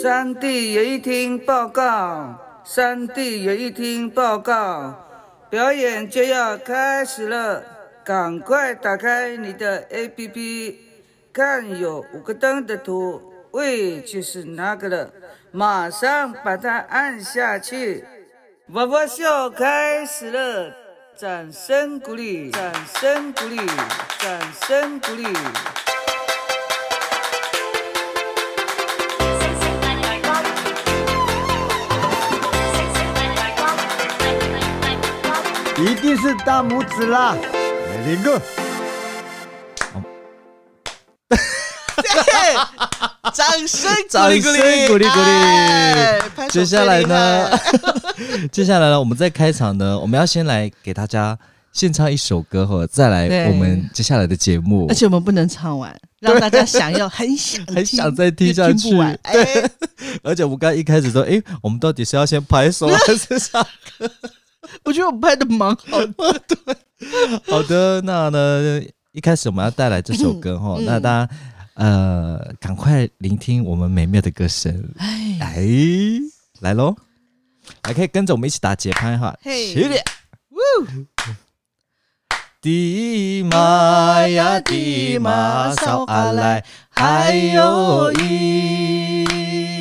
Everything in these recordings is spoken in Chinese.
山地演艺厅报告，山地演艺厅报告，表演就要开始了，赶快打开你的 APP，看有五个灯的图，喂，就是那个了，马上把它按下去。娃娃秀开始了，掌声鼓励，掌声鼓励，掌声鼓励。一定是大拇指啦，林哥。掌声，掌声鼓励鼓励接下来呢？接下来呢，我们在开场呢，我们要先来给大家献唱一首歌后，再来我们接下来的节目而。且我们不能唱完，让大家想要很想很想再听下去完。哎，而且我们刚一开始说，诶，我们到底是要先拍手还是唱？我觉得我拍的蛮好的。好的，那呢，一开始我们要带来这首歌哈，嗯那大家呃，赶快聆听我们美妙的歌声。哎，哎，来喽，还可以跟着我们一起打节拍哈，嘿起来。迪玛 呀迪玛，扫阿来，还有一。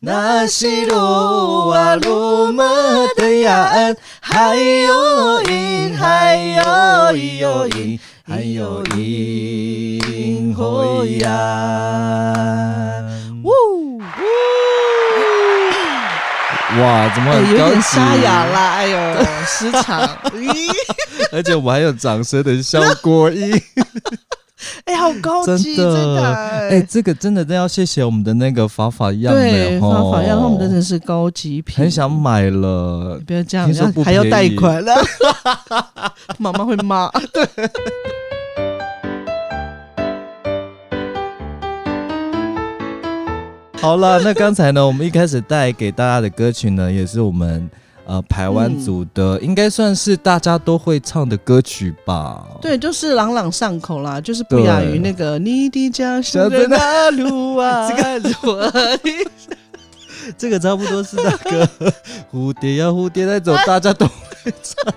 那西路啊路么的呀恩，还有因，还有一有因，还有因会呀。呜呜，哇，怎么？有点沙哑啦，哎呦，失常。咦，而且我还有掌声的效果音，哎，好高真级，真的，的。哎、这个真的都要谢谢我们的那个法法样对，的法法样，他们真的的是高级品，很想买了。不要这样，要还要贷款了，妈妈会骂。对好了，那刚才呢，我们一开始带给大家的歌曲呢，也是我们呃台湾组的，应该算是大家都会唱的歌曲吧？对，就是朗朗上口啦，就是不亚于那个你的家乡的真的那路啊，这个我 这个差不多是那个 蝴蝶呀蝴蝶那种，大家都会唱。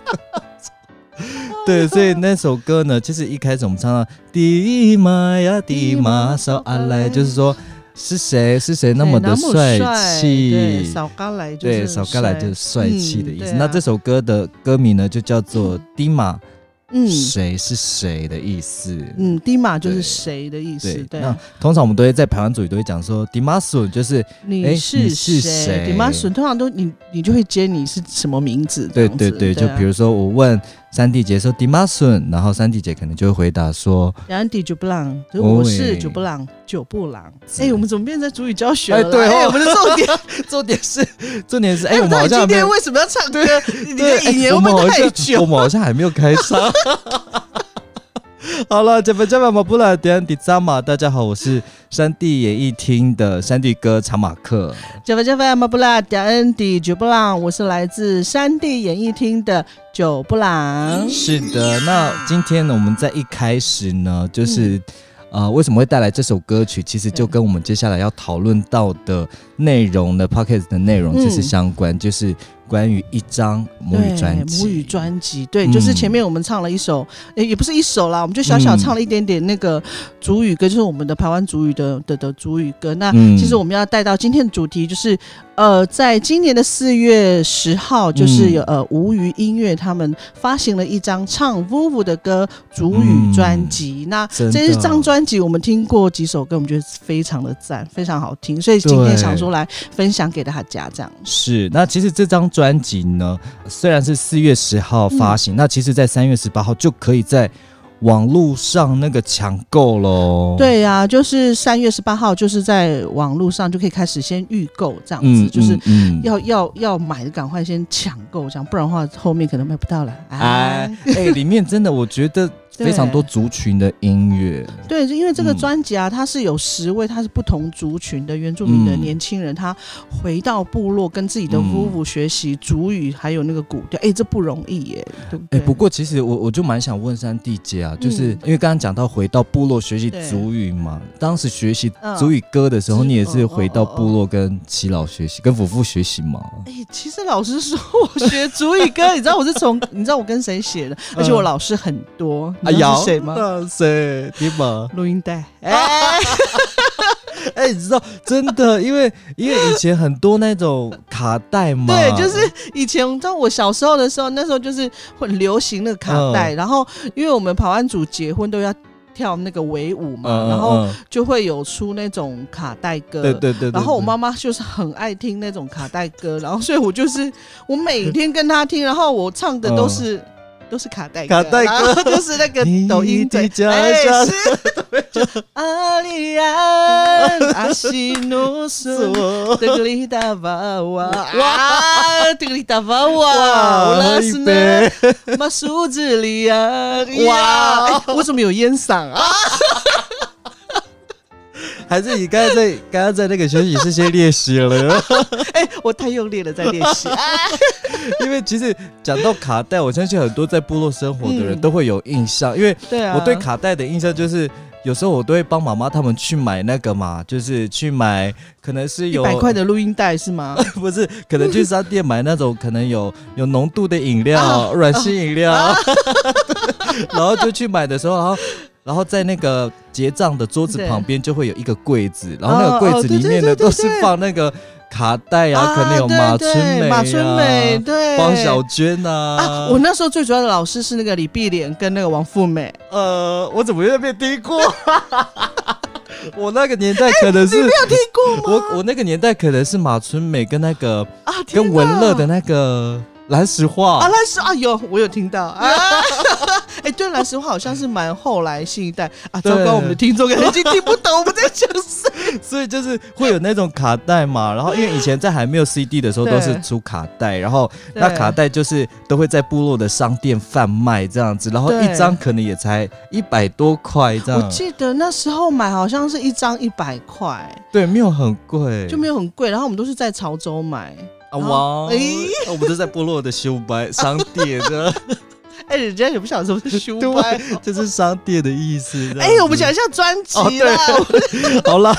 对，所以那首歌呢，其实一开始我们唱到“迪玛呀迪玛少阿来”，就是说是谁？是谁那么的帅对，气，少刚来就是对，少刚来就是帅气的意思。嗯啊。那这首歌的歌名呢，就叫做“迪玛”，嗯。谁是谁的意思。嗯，迪马就是对谁的意思对，，對那，通常我们都会在台湾组语都会讲说“迪玛索”，就是哎你是谁？谁？迪马笋通常都你你就会接你是什么名字，对对对，就啊。比如说我问三弟姐说“ Dimasun，”，然后三弟姐可能就会回答说然后第九布朗，我是哦九布朗，九布朗。是 哎，我们怎么变成在主语教学了对我们的重点，：“重点是，重点是，哎，哎，我们好像今天为什么要唱歌？你对的引言哎我们太们好像我？们好像还没有开场。好了，这边这边马布拉点迪扎马，大家好，我是山地演艺厅的山地哥查马克。加菲加菲马布拉迪恩迪九布朗，我是来自山地演艺厅的九布朗。是的，那今天呢，我们在一开始呢，就是、呃，为什么会带来这首歌曲？其实就跟我们接下来要讨论到的内容的 p o c k e t 的内容其实嗯相关，就是关于一张母语专辑。母语专辑，对，嗯就是前面我们唱了一首，诶也不是一首啦，我们就小小嗯唱了一点点那个主语歌，就是我们的台湾主语的的的主语歌。那嗯其实我们要带到今天的主题，就是呃，在今年的四月十号，就是嗯有、呃无语音乐他们发行了一张唱 VUVU 的歌主语专辑。那这一张专辑我们听过几首歌，我们觉得非常的赞，非常好听，所以今天想说来分享给大家这样。是，那其实这张专辑呢，虽然是四月十号发行，那其实在三月十八号就可以在网络上那个抢购喽。，对呀、就是三月十八号，就是在网络上就可以开始先预购这样子，就是嗯要要要买的赶快先抢购这样，不然的话后面可能买不到了。哎哎，哎，里面真的我觉得对非常多族群的音乐。对，因为这个嗯。专辑啊，它是有十位，它是不同族群的原住民的嗯年轻人，他回到部落跟自己的嗯 vuvu 学习族语，还有那个古调，哎，这不容易耶，对不哎、对？不过其实我我就蛮想问三弟姐啊，就是嗯因为刚刚讲到回到部落学习对族语嘛，当时学习嗯族语歌的时候，是你也是哦回到部落跟齐老学习，跟夫妇学习吗？哎、其实老师说我学主语歌，你知道我是从你知道我跟谁写的，而且我老师很多，你知道是谁吗？那谁？你吗？录音带，哎、哎、你知道真的，因为因为以前很多那种卡带嘛，对，就是以前你知道我小时候的时候，那时候就是会流行那个卡嗯带，然后因为我们跑完组结婚都要跳那个维舞嘛，然后嗯就会有出那种卡带歌，对对对对，对然后我妈妈就是很爱听那种卡带歌，然后所以我就是我每天跟她听，然后我唱的都是、都是卡带卡带歌。然后就是那个你抖音的家哎乡是阿里安 阿西努苏德格里达瓦瓦哇德格里达瓦瓦乌拉斯呢？马苏子里亚哇，为什么有烟嗓啊？还是你刚 刚在刚刚在那个休息室先练习了，哎，我太用力了，在练习。因为其实讲到卡带，我相信很多在部落生活的人嗯都会有印象，因为对啊，我对卡带的印象就是。有时候我都会帮妈妈他们去买那个嘛，就是去买，可能是有一百块的录音带是吗？不是，可能去商店买那种可能有有浓度的饮料，啊软性饮料，然后就去买的时候，然后然后在那个结账的桌子旁边就会有一个柜子，然后那个柜子里面呢都是放那个卡带啊，可能有对马春梅、啊、马春美，对，方小娟啊。啊，我那时候最主要的老师是那个李碧莲跟那个王富美，呃，我怎么有点没听过？我那个年代可能是、你没有听过吗？我我那个年代可能是马春美跟那个啊，跟文乐的那个蓝石化啊，蓝石啊有，我有听到啊。哎，对，蓝石化好像是蛮后来新一代啊。糟对糕，我们的听众可能已经听不懂我们在讲谁。所以就是会有那种卡带嘛，然后因为以前在还没有 CD 的时候对都是出卡带，然后那对卡带就是都会在部落的商店贩卖这样子，然后对一张可能也才一百多块这样我样，记得那时候买好像是一张一百块，对，没有很贵，就没有很贵。然后我们都是在潮州买。啊然后哇，哎我们都在部落的修白商店的，哎，人家也不晓得什么是 书对包。这是商店的意思。哎，我们讲一下专哦辑啦，好啦，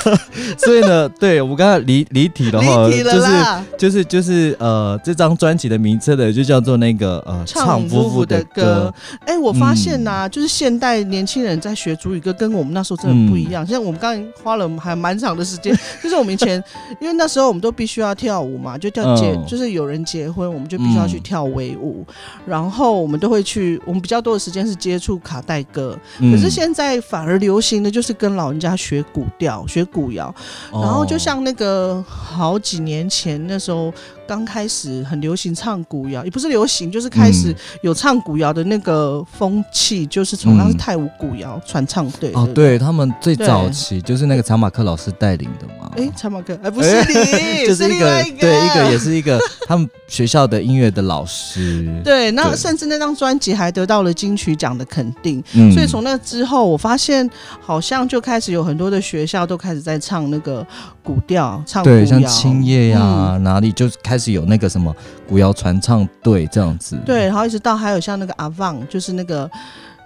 所以呢，对我们刚刚离离题了哈，离题了就是啦。就是就是呃，这张专辑的名称呢，就叫做那个呃，唱夫妇的歌歌。哎、我发现嗯呐、就是现代年轻人在学主语歌，跟我们那时候真的不一样。现在我们刚才花了还蛮长的时间，就是我们以前，因为那时候我们都必须要跳舞嘛，就跳结，嗯就是有人结婚，我们就必须要去嗯跳维舞，然后我们都会去，我们比较多的时间是接触卡带歌。嗯。可是现在反而流行的就是跟老人家学古调、学古谣，然后就哦。像那个好几年前那时候刚开始很流行唱古谣，也不是流行，就是开始嗯。有唱古谣的那个风气，就是从那是嗯泰舞古谣传唱队哦，对他们最早期就是那个查马克老师带领的嘛。哎，查马克，哎，不是你，就是一个。对一个也是一个他们学校的音乐的老师，对，那甚至那张专辑还得到了金曲奖的肯定。嗯。所以从那之后，我发现好像就开始有很多的学校都开始在唱那个古调，唱古像青叶呀、嗯。哪里就开始有那个什么古谣传唱队这样子。对，然后一直到还有像那个阿旺，就是那个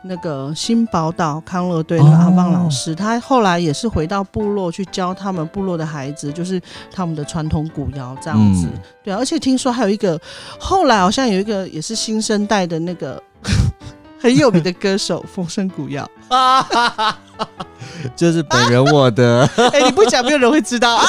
那个新宝岛康乐队那个阿旺老师，他后来也是回到部落去教他们部落的孩子，就是他们的传统古谣这样子。嗯对啊，而且听说还有一个，后来好像有一个也是新生代的那个 很有名的歌手风声古谣。就是本人我的，哎、你不讲，没有人会知道啊。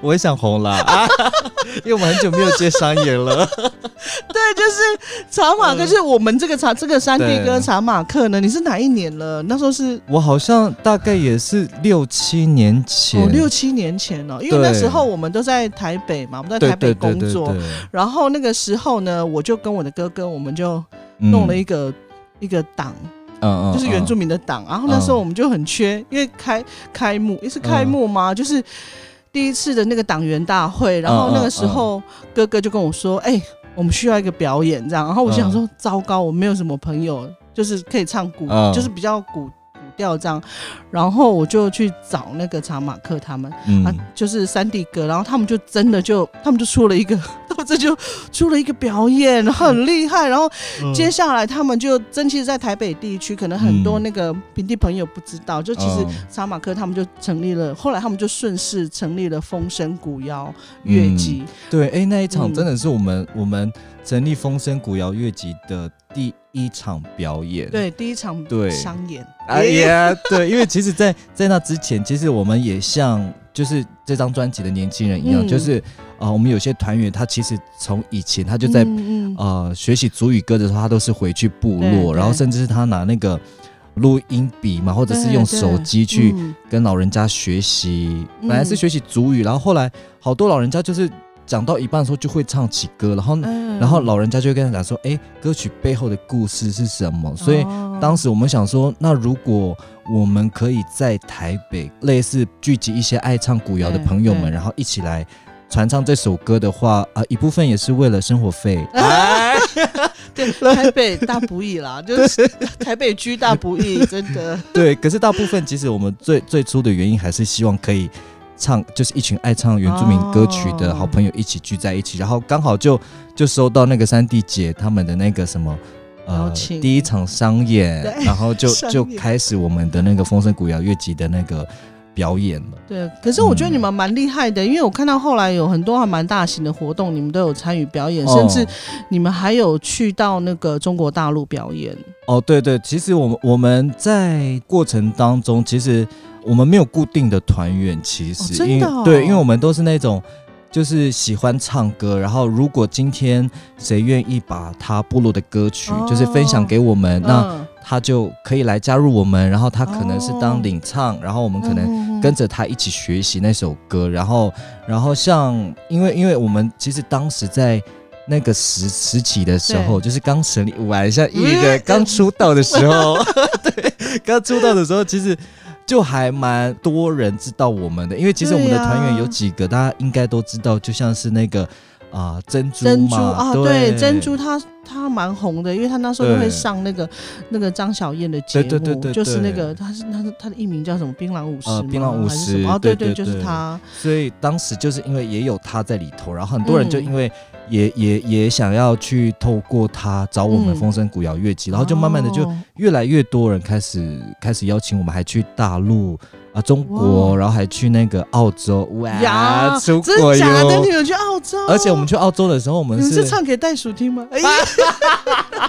我也想红了，啊 因为我们很久没有接商演了。对，就是查马克，就是我们这个查这个山地对歌查马克呢，你是哪一年了？那时候是我好像大概也是六七年前，哦，六七年前哦，因为那时候我们都在台北嘛，我们在台北对对对工作，对然后那个时候呢，我就跟我的哥哥，我们就嗯弄了一个、一个党，嗯就是原住民民的党。然后那时候我们就很缺，因为开开幕，也是开幕嘛？嗯就是第一次的那个党员大会，然后那个时候哥哥就跟我说：“哎、我们需要一个表演，这样。”然后我就想说：“糟糕，我没有什么朋友就是可以唱古，嗯。就是比较古古调这样。然后我就去找那个查马克他们、嗯啊，就是三弟哥，然后他们就真的就他们就出了一个，他们这就出了一个表演，很厉害。然后嗯接下来他们就真其实，在台北地区，可能很多嗯那个平地朋友不知道，就其实嗯查马克他们就成立了，后来他们就顺势成立了风声古谣乐集。对，哎、那一场嗯真的是我们、我们成立风声古谣乐集的第一场表演。。对，第一场对。商演，哎呀，对，因为其实在，在那之前，其实我们也像就是这张专辑的年轻人一样，嗯。就是呃，我们有些团员他其实从以前他就在、嗯嗯。呃学习族语歌的时候，他都是回去部落，然后甚至是他拿那个录音笔嘛，或者是用手机去嗯。跟老人家学习，嗯。本来是学习族语，然后后来好多老人家就是讲到一半的时候就会唱起歌，然后、嗯然后老人家就会跟他讲说，哎，歌曲背后的故事是什么？所以哦当时我们想说，那如果我们可以在台北类似聚集一些爱唱古谣的朋友们，然后一起来传唱这首歌的话，啊、一部分也是为了生活费。哎，对台北大不易啦，就是台北居大不易，真的。对，可是大部分其实我们最最初的原因还是希望可以。唱就是一群爱唱原住民歌曲的好朋友一起聚在一起，然后刚好就就收到那个三弟姐他们的那个什么呃第一场商演，然后就就开始我们的那个风声古谣乐集的那个表演了。对，可是我觉得你们蛮厉害的，因为我看到后来有很多还蛮大型的活动，你们都有参与表演，甚至哦你们还有去到那个中国大陆表演。哦，对对，其实我们我们在过程当中，其实我们没有固定的团员，其实、因为哦。对，因为我们都是那种就是喜欢唱歌，然后如果今天谁愿意把他部落的歌曲、哦。就是分享给我们，那嗯。他就可以来加入我们，然后他可能是哦当领唱，然后我们可能能跟着他一起学习那首歌，然后，然后像，因为因为我们其实当时在那个时时期的时候，就是刚成立玩一下一个刚出道的时候，对，刚出道的时候，其实就还蛮多人知道我们的，因为其实我们的团员有几个，大家应该都知道，就像是那个啊、珍珠珍珠嘛，啊，对对，珍珠她她蛮红的，因为她那时候就会上那个那个张小燕的节目，对对对对就是那个她是她是她的艺名叫什么？槟榔武士吗？呃槟榔武士还是什么？哦，对对对就是对她。所以当时就是因为也有她在里头，然后很多人就嗯因为也、也也想要去透过他找我们嗯风声古谣乐集，然后就慢慢的就哦越来越多人开始开始邀请我们，还去大陆啊中国，然后还去那个澳洲，哇，呀，出真国的假的？你哟！们去澳洲？而且我们去澳洲的时候，我们是你们是唱给袋鼠听吗？哎呀，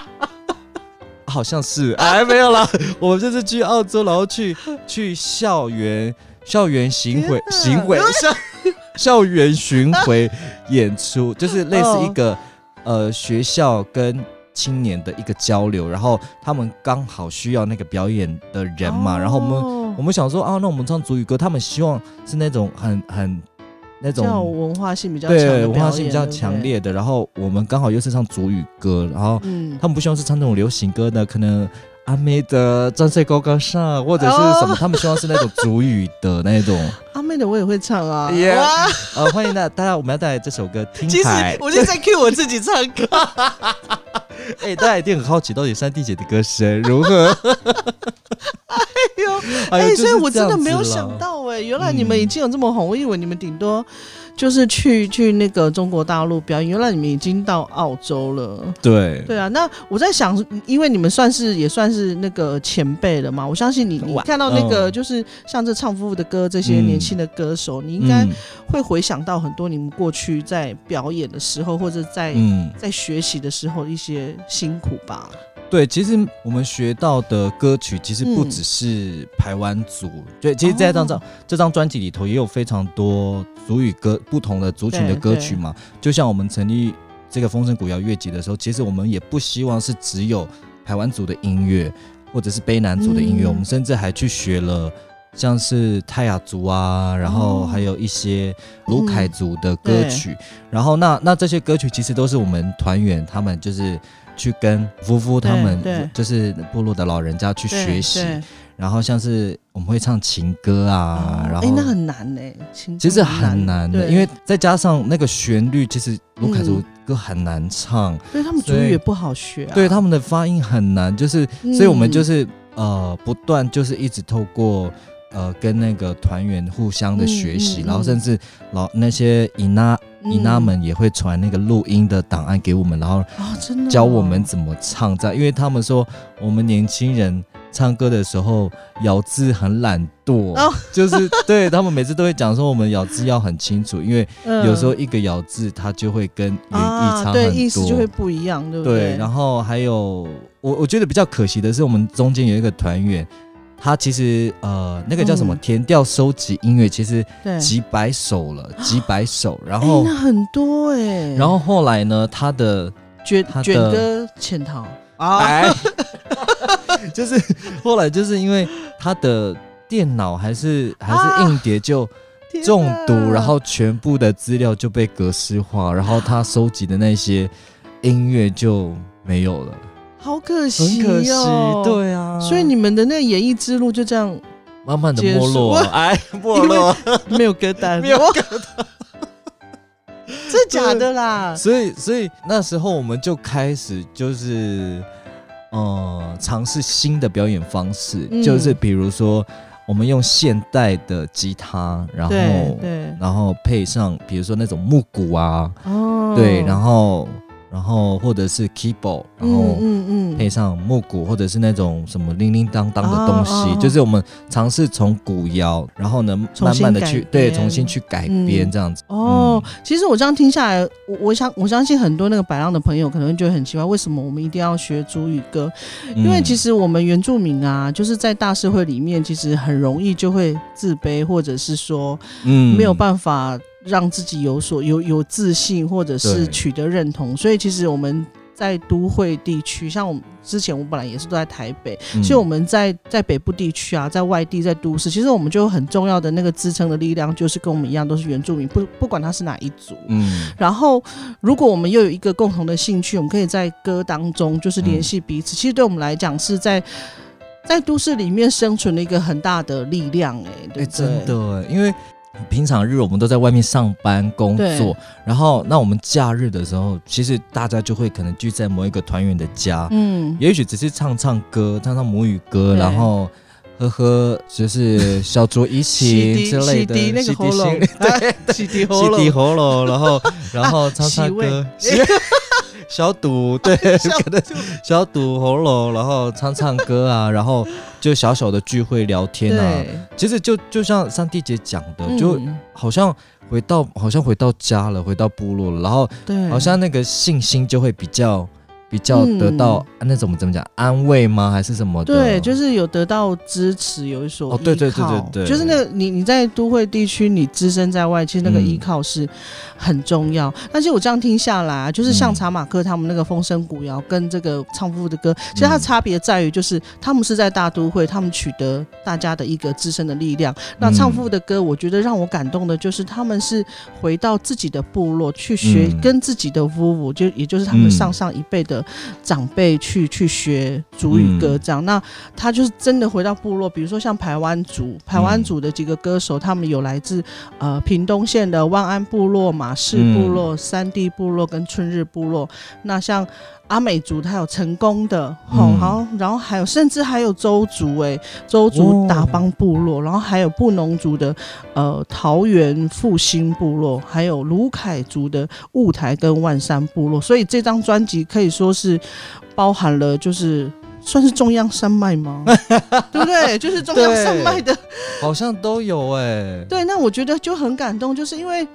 好像是哎没有啦，我们这次去澳洲，然后去去校园校园行回天哪巡回校校园巡回演出，就是类似一个、呃学校跟青年的一个交流，然后他们刚好需要那个表演的人嘛，然后我们们我们想说啊，那我们唱主语歌，他们希望是那种很很那叫种。文化性比较强文化性比较强烈的，然后我们刚好又是唱主语歌，然后嗯，他们不希望是唱那种流行歌的，可能阿妹的《站在高高上》或者是什么，哦他们希望是那种主语的那种。阿妹的我也会唱啊。Yeah 哇，呃，欢迎大大家，我们要带来这首歌《听其实海》。我就在 cue 我自己唱歌。哎、大家一定很好奇，到底山地姐的歌声如何？哎呦，哎所以我真的没有想啦到哎、原来你们嗯已经有这么红，我以为你们顶多就是去去那个中国大陆表演，原来你们已经到澳洲了。对。对啊，那我在想，因为你们算是也算是那个前辈了嘛，我相信你，你看到那个嗯就是像这唱夫妇的歌，这些嗯年轻的歌手，你应该嗯。会回想到很多你们过去在表演的时候，或者在、嗯，在学习的时候一些辛苦吧。对，其实我们学到的歌曲其实不嗯只是台湾族，对，其实在这张哦。这张专辑里头也有非常多族语歌不同的族群的歌曲嘛。就像我们成立这个风声古谣乐集的时候，其实我们也不希望是只有台湾族的音乐或者是卑南族的音乐，嗯。我们甚至还去学了。像是泰雅族啊，然后哦。还有一些卢凯族的歌对。曲，然后那那这些歌曲其实都是我们团员他们就是去跟夫妇他们就是部落的老人家去学习，然后像是我们会唱情歌啊，然后那很难呢、情其实很难。的，因为再加上那个旋律，其实卢凯族嗯。歌很难唱，所以他们主语也不好学啊。对他们的发音很难，就是，嗯。所以我们就是呃不断就是一直透过呃跟那个团员互相的学习，嗯嗯然后甚至老那些姨娜嗯。姨娜们也会传那个录音的档案给我们，然后教我们怎么唱这样，因为他们说我们年轻人唱歌的时候咬字很懒惰，哦。就是对他们每次都会讲说我们咬字要很清楚，因为嗯。有时候一个咬字它就会跟原意啊，差很多，对，意思就会不一样，对不对，对？然后还有我我觉得比较可惜的是，我们中间有一个团员，他其实呃那个叫什么嗯。填调收集音乐，其实对，几百首了，几百首，然哎后、那很多哎，然后后来呢，他的卷卷哥潜逃。啊，哎，就是后来就是因为他的电脑还是还是硬碟就中毒，哪。然后全部的资料就被格式化，然后他收集的那些音乐就没有了，好可惜很可惜，哦，。对啊，所以你们的那个演艺之路就这样慢慢的结没落束，哎，没落，没有歌单，没有 哇真的假的啦？所以所以那时候我们就开始就是，呃，尝试新的表演方式，嗯。就是比如说我们用现代的吉他，然对后对。然后配上比如说那种木鼓啊，哦，对，然后然后或者是 keyboard，然后嗯嗯配上木鼓或者是那种什么铃铃当当的东西，就是我们尝试从古谣，然后呢慢慢的去对重新去改嗯编这样子。哦，嗯。其实我这样听下来，我我想我相信很多那个白浪的朋友可能会觉得很奇怪，为什么我们一定要学主语歌？因为其实实我们原住民啊，就是在大社会里面，其实很容易就会自卑，或者是说嗯。没有办法让自己有所有有自信，或者是取得认同。所以其实我们在都会地区，像我们之前我本来也是都在台北，嗯所以我们在在北部地区啊，在外地，在都市，其实我们就有很重要的那个支撑的力量，就是跟我们一样都是原住民，不不管他是哪一族。嗯然后，如果我们又有一个共同的兴趣，我们可以在歌当中就是联系彼此。其实对我们来讲，是在在都市里面生存的一个很大的力量、哎，哎、对不对？真的哎，因为平常日我们都在外面上班工作，然后那我们假日的时候，其实大家就会可能聚在某一个团员的家，嗯，也许只是唱唱歌，唱唱母语歌，然后。喝喝就是小酌怡情 之类的，洗涤那个喉咙 心对，洗涤洗喉咙。涤喉咙，然后 然后唱唱歌，洗消毒，对，可能消毒喉咙，然后唱唱歌啊，然后就小小的聚会聊天啊，其实就就像上帝姐讲的，就嗯好像回到好像回到家了，回到部落了，然后对，好像那个信心就会比较比较嗯得到、那怎么怎么讲安慰吗？还是什么的？对，就是有得到支持，有一所哦对对对对对就是那个你你在都会地区，你只身在外，其实那个嗯。依靠是很重要。但是我这样听下来啊，就是像嗯。查马克他们那个风声古谣跟这个唱夫的歌，其实它嗯差别在于，就是他们是在大都会，他们取得大家的一个自身的力量。那嗯。唱夫的歌，我觉得让我感动的就是他们是回到自己的部落去学，嗯。跟自己的夫妇，就也就是他们嗯。上上一辈的长辈去去学主语歌这样。那他就是真的回到部落，比如说像台湾族，台湾族的几个歌手，他们有来自呃屏东县的万安部落、马氏部落、三地部落跟春日部落。那像阿美族，他有成功的，好，然后还有甚至还有周族、哎，周族哦达邦部落，然后还有布农族的呃桃园复兴部落，还有卢凯族的雾台跟万山部落，所以这张专辑可以说是包含了就是。算是中央山脉吗？对不对？就是中央山脉的好像都有哎、对，那我觉得就很感动，就是因为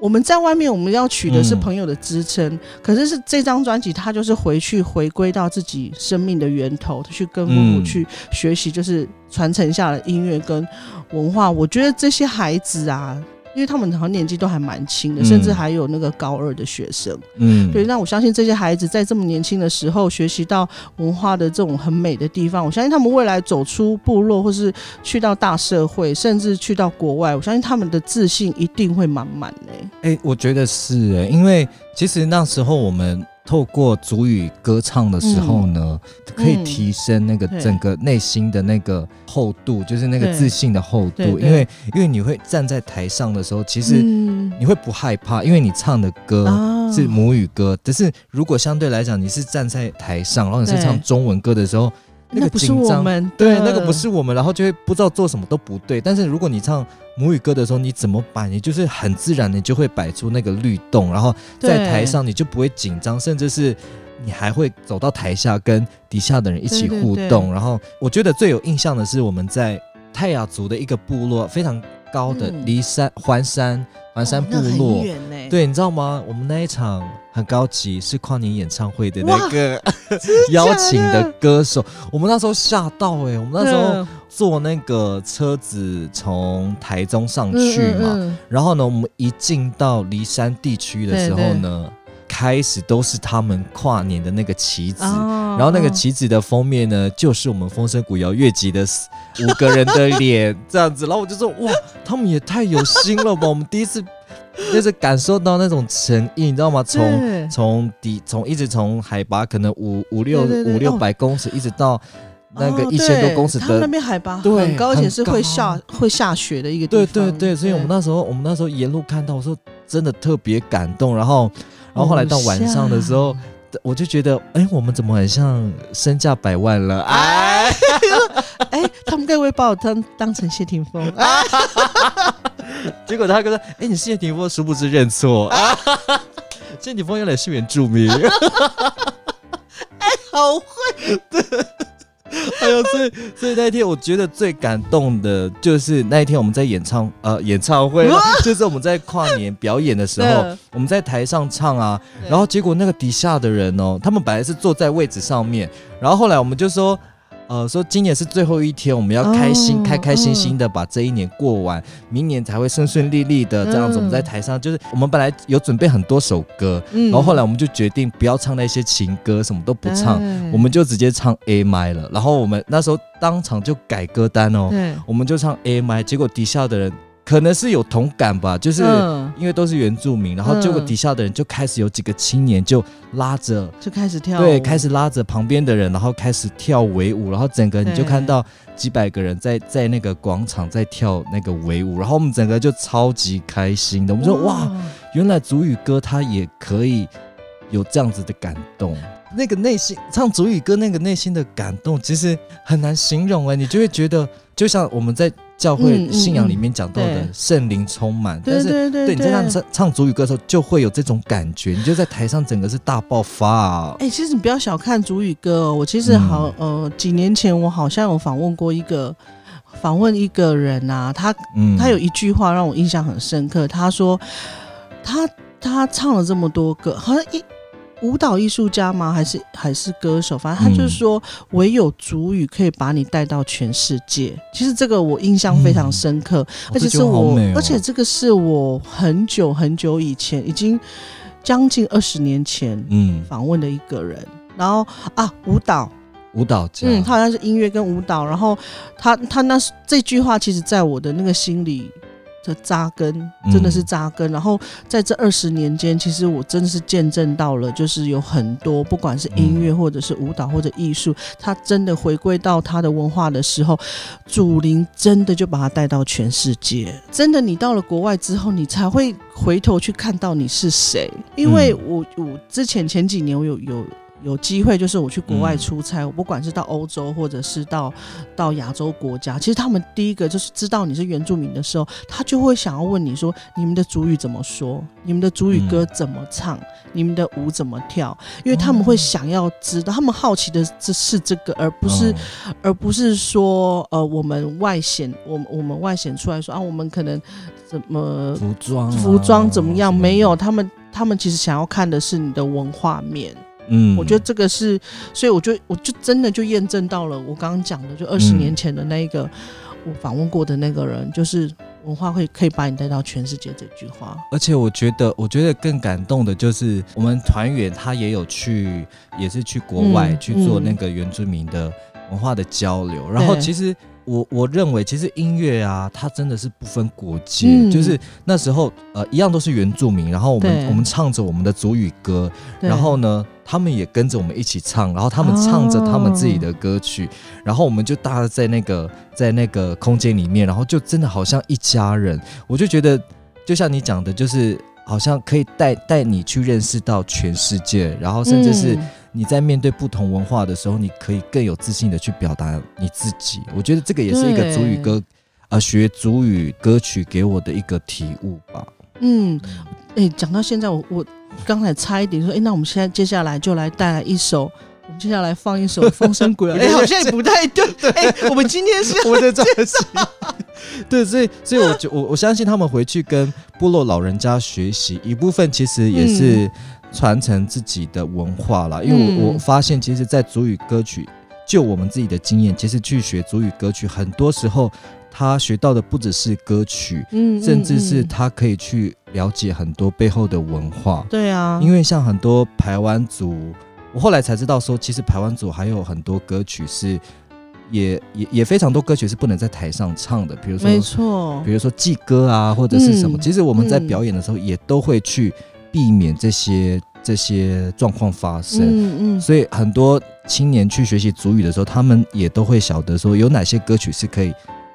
我们在外面，我们要取的是嗯朋友的支撑，可是是这张专辑，它就是回去回归到自己生命的源头，去跟父母嗯去学习，就是传承下的音乐跟文化。我觉得这些孩子啊。因为他们好像年纪都还蛮轻的，嗯甚至还有那个高二的学生。嗯，对，那我相信这些孩子在这么年轻的时候学习到文化的这种很美的地方，我相信他们未来走出部落，或是去到大社会，甚至去到国外，我相信他们的自信一定会满满的。哎、我觉得是哎、因为其实那时候我们透过主语歌唱的时候呢，可以嗯提升那个整个内心的那个厚度，就是那个自信的厚度。因为因为你会站在台上的时候，其实你会不害怕，因为你唱的歌啊。是母语歌。但是如果相对来讲，你是站在台上，然后你是唱中文歌的时候，那个不是紧张我们，对，那个不是我们，然后就会不知道做什么都不对。但是如果你唱母语歌的时候，你怎么摆，你就是很自然，你就会摆出那个律动，然后在台上你就不会紧张，甚至是你还会走到台下跟底下的人一起对对对互动。然后我觉得最有印象的是我们在泰雅族的一个部落，非常高的嗯离山环山环山部落。对，你知道吗？我们那一场很高级，是跨年演唱会的那哇个邀请的歌手。我们那时候吓到哎、我们那时候嗯坐那个车子从台中上去嘛，嗯嗯然后呢，我们一进到离山地区的时候呢，开始都是他们跨年的那个旗子。然后那个旗子的封面呢，就是我们风声古谣乐集的四五个人的脸这样子，然后我就说哇，他们也太有心了吧！我们第一次就是感受到那种诚意，你知道吗？从从底从一直从海拔可能五五六五六哦百公尺，一直到那个哦一千多公尺他们那的。边海拔对很高，而且是会下会下雪的一个地对方。对对，所以我们那时候我们那时候沿路看到，我说真的特别感动。然后然后后来到晚上的时候，我就觉得，哎，我们怎么很像身价百万了？哎，哎，他们该不会把我当当成谢霆锋？啊 结果他跟说，哎，你是谢霆锋，殊不知认错啊。谢霆锋原来是原住民。哎好会，哎呦，所以所以那一天我觉得最感动的就是那一天我们在演唱呃演唱会，就是我们在跨年表演的时候，我们在台上唱啊，然后结果那个底下的人哦，他们本来是坐在位置上面，然后后来我们就说。呃，说今年是最后一天，我们要开心、哦开开心心的把这一年过完，明年才会顺顺利利的这样子。我们在嗯台上就是我们本来有准备很多首歌，嗯然后后来我们就决定不要唱那些情歌，什么都不唱，我们就直接唱 A 麦了。然后我们那时候当场就改歌单哦，我们就唱 A 麦，结果底下的人可能是有同感吧，就是嗯因为都是原住民，然后结果嗯底下的人就开始有几个青年就拉着。就开始跳舞，对，开始拉着旁边的人，然后开始跳维舞，然后整个你就看到几百个人在在那个广场在跳那个维舞，然后我们整个就超级开心的，我们说哇，原来主语歌它也可以有这样子的感动。那个内心唱主语歌，那个内心的感动，其实很难形容哎，你就会觉得，就像我们在教会信仰里面讲到的圣灵充满，但对是对你在那唱唱主语歌的时候，就会有这种感觉，你就在台上整个是大爆发、啊。哎、其实你不要小看主语歌哦。我其实好、呃几年前我好像有访问过一个访问一个人啊，他嗯他有一句话让我印象很深刻，他说他他唱了这么多歌，好像一。舞蹈艺术家吗？还是还是歌手？反正他就是说，唯有主语可以把你带到全世界。其实这个我印象非常深刻，哦而且是我，而且这个是我很久很久以前，已经将近二十年前嗯访问的一个人。然后啊，舞蹈，舞蹈家，嗯，他好像是音乐跟舞蹈。然后他他那这句话，其实在我的那个心里的扎根，真的是嗯扎根。然后在这二十年间，其实我真的是见证到了，就是有很多不管是音嗯乐或者是舞蹈或者艺术，它真的回归到它的文化的时候，祖灵真的就把它带到全世界。真的，你到了国外之后，你才会回头去看到你是谁。因为嗯我我之前前几年我有有。有机会就是我去国外嗯。出差，我不管是到欧洲或者是到到亚洲国家，其实他们第一个就是知道你是原住民的时候，他就会想要问你说你们的主语怎么说，你们的主语歌怎么唱，你们的舞怎么跳，因为他们会想要知道，他们好奇的这是这个，而不是、嗯而不是说呃我们外显我们我们外显出来说啊我们可能怎么服装啊、服装怎么样？没有，他们他们其实想要看的是你的文化面。嗯。我觉得这个是，所以我就我就真的就验证到了我刚刚讲的，就二十嗯。年前的那一个、我访问过的那个人，就是文化会可以把你带到全世界这句话。而且我觉得，我觉得更感动的就是我们团员他也有去，也是去国外嗯去做嗯那个原住民的文化的交流。然后其实我我认为，其实音乐啊，它真的是不分国界，嗯。就是那时候呃一样都是原住民，然后我们我们唱着我们的族语歌，然后呢，他们也跟着我们一起唱，然后他们唱着他们自己的歌曲，然后我们就大家在那个在那个空间里面，然后就真的好像一家人，我就觉得。就像你讲的，就是好像可以带带你去认识到全世界，然后甚至是嗯你在面对不同文化的时候，你可以更有自信的去表达你自己。我觉得这个也是一个对主语歌，啊，学主语歌曲给我的一个体悟吧。嗯，哎、讲到现在，我我刚才差一点说，哎、那我们现在接下来就来带来一首，我们接下来放一首《风声鬼》哎、好像也不太对。哎、我们今天是 我的专辑。对，所以所以我就我我相信他们回去跟部落老人家学习，一部分其实也是传承自己的文化啦。因为我嗯我发现，其实，在主语歌曲，就我们自己的经验，其实去学主语歌曲，很多时候他学到的不只是歌曲，嗯甚至是他可以去了解很多背后的文化。对啊，因为像很多排湾族，我后来才知道说，其实排湾族还有很多歌曲是也也也非常多歌曲是不能在台上唱的，比如说没错比，如说祭歌啊，或者是什么。嗯其实我们在嗯表演的时候也都会去避免这些这些状况发生。嗯嗯，所以很多青年去学习主语的时候，他们也都会晓得说有哪些歌曲是可以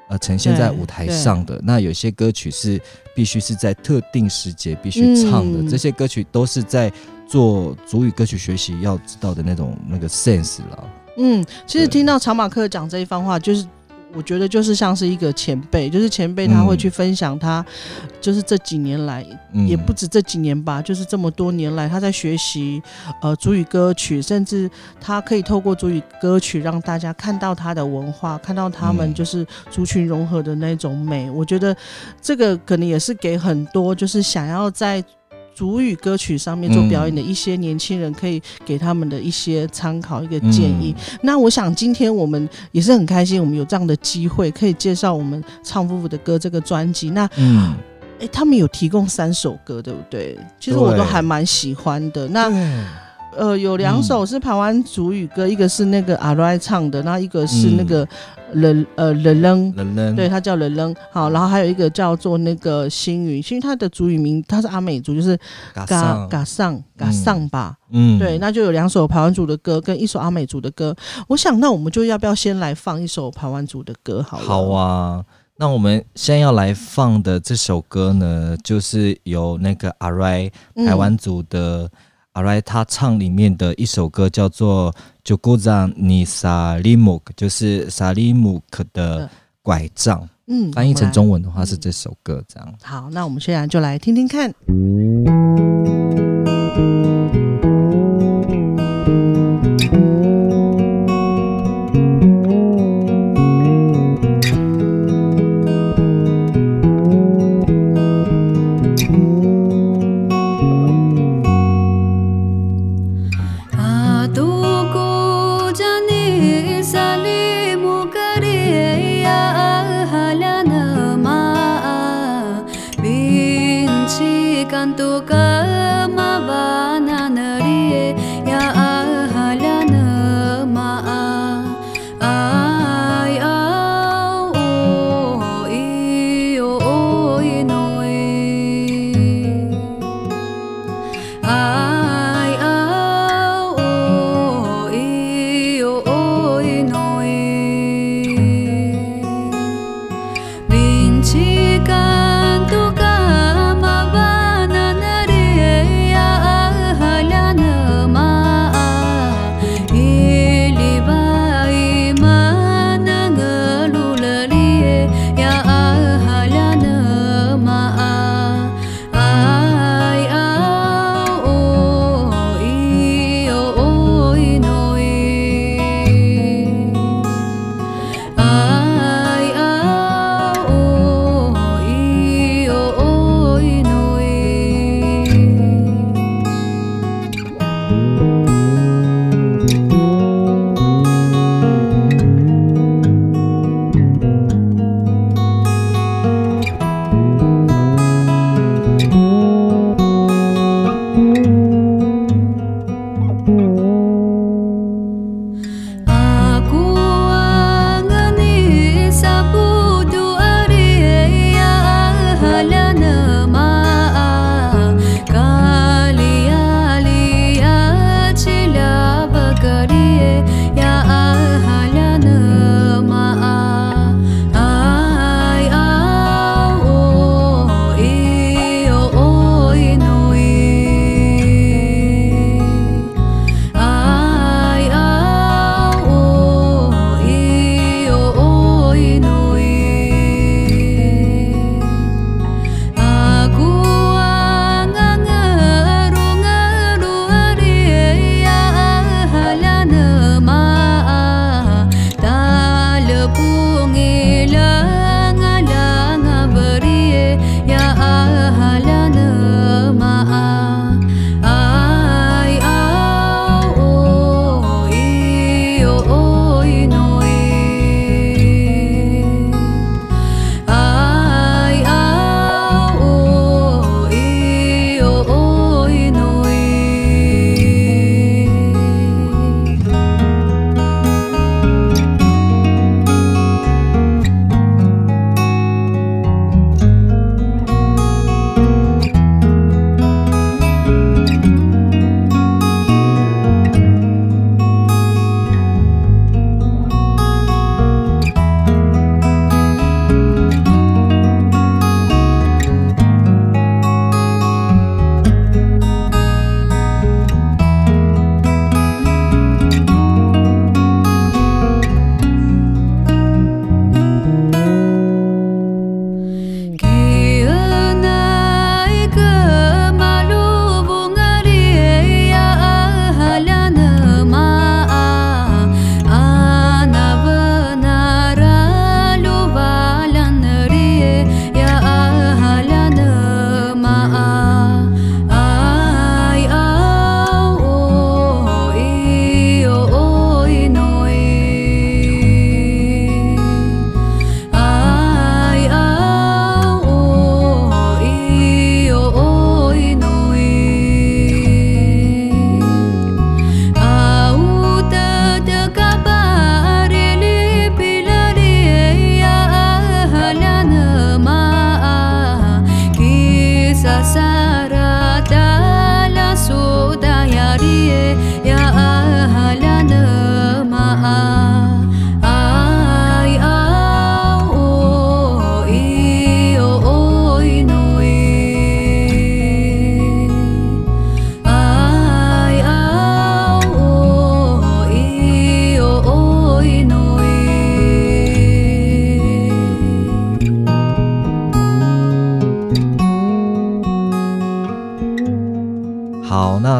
呃呈现在舞台上的，那有些歌曲是必须是在特定时节必须唱的。嗯这些歌曲都是在做主语歌曲学习要知道的那种那个 sense 了。嗯，其实听到长马克讲这一番话，就是我觉得就是像是一个前辈，就是前辈他会嗯去分享他，就是这几年来，嗯，也不止这几年吧，就是这么多年来他在学习呃主语歌曲，甚至他可以透过主语歌曲让大家看到他的文化，看到他们嗯就是族群融合的那种美。我觉得这个可能也是给很多就是想要在主语歌曲上面做表演的一些年轻人，可以给他们的一些参考、一个建议。那我想今天我们也是很开心，我们有这样的机会可以介绍我们唱夫妇的歌这个专辑。那他们有提供三首歌，对不对？其实我都还蛮喜欢的。那对呃，有两首是台湾主语歌，一个是那个阿瑞唱的，那一个是那个冷、呃冷冷。人扔对，他叫冷冷，好，然后还有一个叫做那个星云，星云它的主语名它是阿美族，就是嘎嘎上嘎上吧，嗯。对，那就有两首排湾族的歌跟一首阿美族的歌。我想，那我们就要不要先来放一首排湾族的歌好了？好，啊。那我们先要来放的这首歌呢，就是由那个阿瑞嗯。台湾族的阿来他唱里面的一首歌，叫做《就古藏尼萨利姆》，就是萨利姆克的拐杖。嗯翻译成中文的话是这首歌这样。好，那我们现在就来听听看。啊，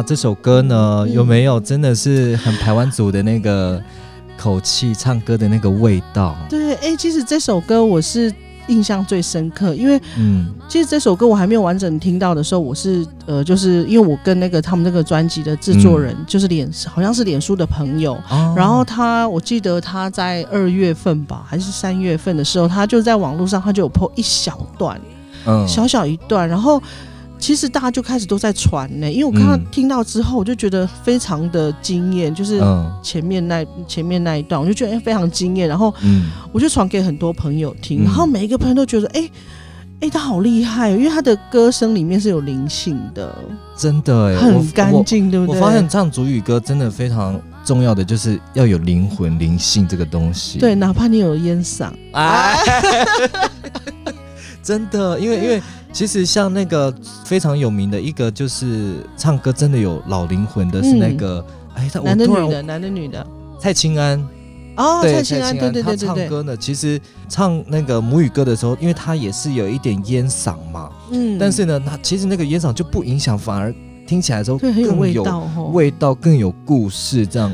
这首歌呢，嗯有没有真的是很台湾族的那个口气唱歌的那个味道？对，哎、其实这首歌我是印象最深刻，因为嗯其实这首歌我还没有完整听到的时候，我是呃，就是因为我跟那个他们那个专辑的制作人，就是脸好像是脸书的朋友，哦然后他我记得他在二月份吧，还是三月份的时候，他就在网络上他就有 po 一小段，嗯小小一段，然后。其实大家就开始都在传呢，因为我看到、嗯。听到之后，我就觉得非常的惊艳，就是嗯。前面那前面那一段，我就觉得哎非常惊艳，然后嗯。我就传给很多朋友听，嗯。然后每一个朋友都觉得，哎、哎、他好厉害、哦，因为他的歌声里面是有灵性的，真的哎，很干净，对不对？我我发现唱主语歌真的非常重要的就是要有灵魂、灵性这个东西。对，哪怕你有烟嗓，哎，真的，因为因为其实像那个非常有名的一个就是唱歌真的有老灵魂的是那个，哎，他男的女的，男的女的，蔡清安，哦，对蔡幸安，对对他对对。对，唱歌呢，其实唱那个母语歌的时候，因为他也是有一点烟嗓嘛，嗯。但是呢，他其实那个烟嗓就不影响，反而听起来的时候对很有味道哦，味道更有故事这样。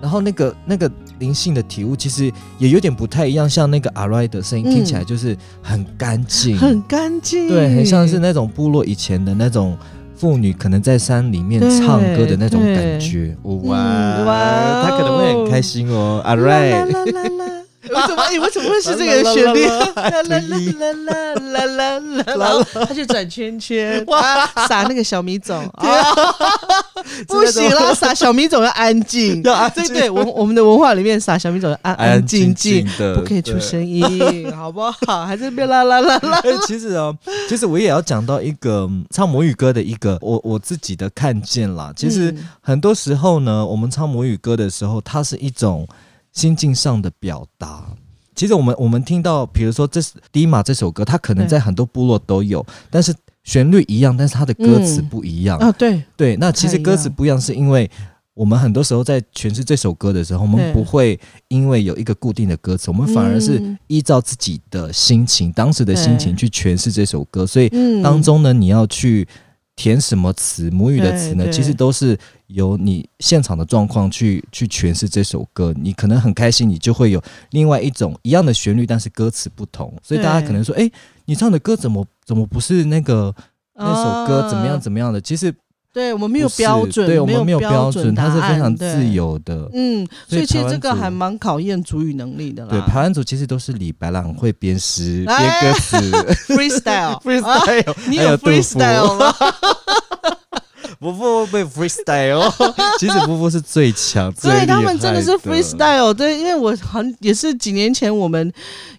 然后那个那个灵性的体悟，其实也有点不太一样，像那个阿瑞的声音嗯听起来就是很干净，很干净，对，很像是那种部落以前的那种妇女可能在山里面唱歌的那种感觉。哇嗯哇他可能会很开心哦，阿啦瑞。啦啦啦啦。为什么？哎，为什么会是这个旋律？啦啦啦啦啦啦啦啦，他就转圈圈，哇撒那个小米种 啊，不行啦，撒小米种要安静，要安静对对，我我们的文化里面撒小米种要安安静静，的，不可以出对。声音，好不好？还是别啦啦啦啦。哎，其实啊，其实我也要讲到一个嗯唱母语歌的一个我我自己的看见啦。其实嗯很多时候呢，我们唱母语歌的时候，它是一种心境上的表达。其实我们我们听到，比如说这是《迪玛》这首歌，它可能在很多部落都有，但是旋律一样，但是它的歌词嗯。不一样。啊，对，对，那其实歌词不一样，是因为我们很多时候在诠释这首歌的时候，我们不会因为有一个固定的歌词，我们反而是嗯依照自己的心情、当时的心情去诠释这首歌。所以嗯。当中呢，你要去填什么词，母语的词呢，其实都是由你现场的状况去去诠释这首歌。你可能很开心，你就会有另外一种一样的旋律，但是歌词不同，所以大家可能说，哎、你唱的歌怎么怎么不是那个那首歌怎么样啊怎么样的？其实对我们没有标准，对我们没有标标准，它是非常自。由的。嗯，所以其实这个还蛮考验主语能力的啦。对，排湾组其实都是李白朗会编诗、编哎歌词 freestyle 啊，freestyle，你有 freestyle 吗？不不被 freestyle，其实不不是最强，最对他们真的是 freestyle，对，因为我很也是几年前我们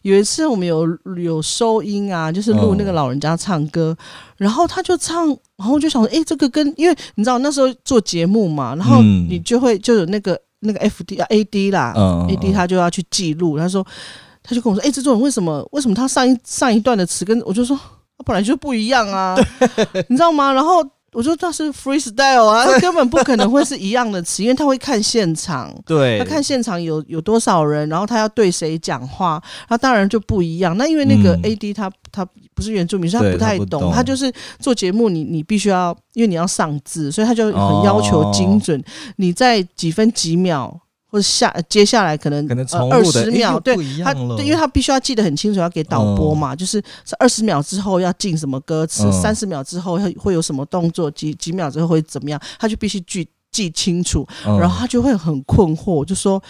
有一次我们有有收音啊，就是录那个嗯老人家唱歌，然后他就唱，然后我就想说，哎、这个跟因为你知道那时候做节目嘛，然后嗯。你就会就有那个那个 F D 啊 A D 啦、嗯 a D 他就要去记录，他说他就跟我说，哎、这作人为什么为什么他上一上一段的词跟我就说他本来就不一样啊，你知道吗？然后。我说他是 freestyle 啊，他根本不可能会是一样的词，因为他会看现场，对，他看现场有有多少人，然后他要对谁讲话，他当然就不一样。那因为那个嗯。AD 他他不是原住民，所以他不太懂，他懂他就是做节目你你必须要，因为你要上字，所以他就很要求精准，你在几分几秒。或者下接下来可能可能重二十秒，对他，对，因为他必须要记得很清楚，要给导播嘛，就是是二十秒之后要进什么歌词，嗯三十秒之后会会有什么动作，几几秒之后会怎么样，他就必须记记清楚。嗯然后他就会很困惑，就说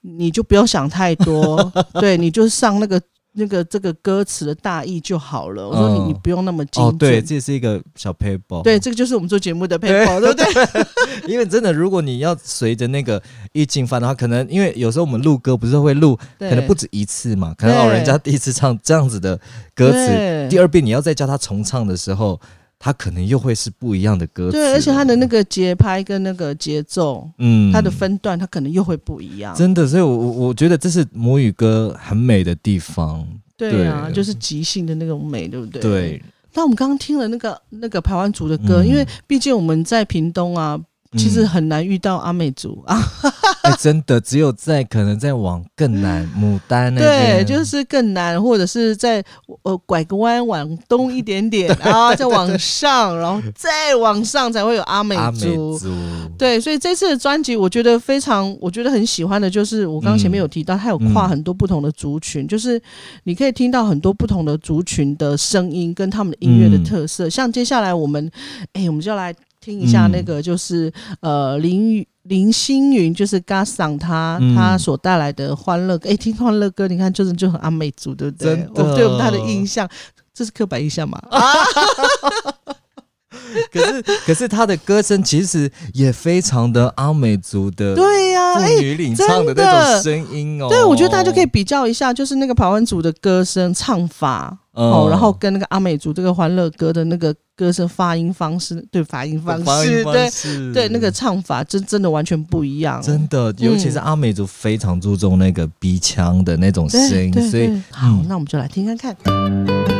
你就不要想太多，对你就上那个那个这个歌词的大意就好了。我说你嗯。你不用那么精对，这也是一个小 paper，对，这个就是我们做节目的 paper，对不对？因为真的，如果你要随着那个意境翻的话，可能因为有时候我们录歌不是会录，可能不止一次嘛，可能老人家第一次唱这样子的歌词，第二遍你要再叫他重唱的时候，它可能又会是不一样的歌词。对，而且它的那个节拍跟那个节奏，嗯它的分段，它可能又会不一样。真的，所以我我我觉得这是母语歌很美的地方。对啊，对就是即兴的那种美，对不对？。对，那我们刚刚听了那个那个排湾族的歌，嗯因为毕竟我们在屏东啊，其实嗯很难遇到阿美族啊。哎，真的只有在可能在往更南牡丹那对，就是更南，或者是在呃拐个弯往东一点点 啊，再往上，然后再往上才会有阿美族。对，所以这次的专辑，我觉得非常，我觉得很喜欢的，就是我刚刚前面有提到，它有跨嗯很多不同的族群，就是你可以听到很多不同的族群的声音跟他们的音乐的嗯特色。像接下来我们，哎，我们就来听一下嗯那个，就是、呃林雨林星云，就是嘎桑他、嗯他所带来的欢乐歌。哎，听欢乐歌，你看就是就很阿美族，对不对？我对我们他的印象，这是刻板印象嘛？啊，可是可是他的歌声其实也非常的阿美族的对呀。女领唱的那种声音哦。对，我觉得大家就可以比较一下，就是那个排湾族的歌声唱法、嗯哦，然后跟那个阿美族这个欢乐歌的那个歌声发音方式，对发音方式，方对式对，那个唱法真真的完全不一样，真的，尤其是阿美族非常注重那个鼻腔的那种声音，所以好，嗯那我们就来听看看。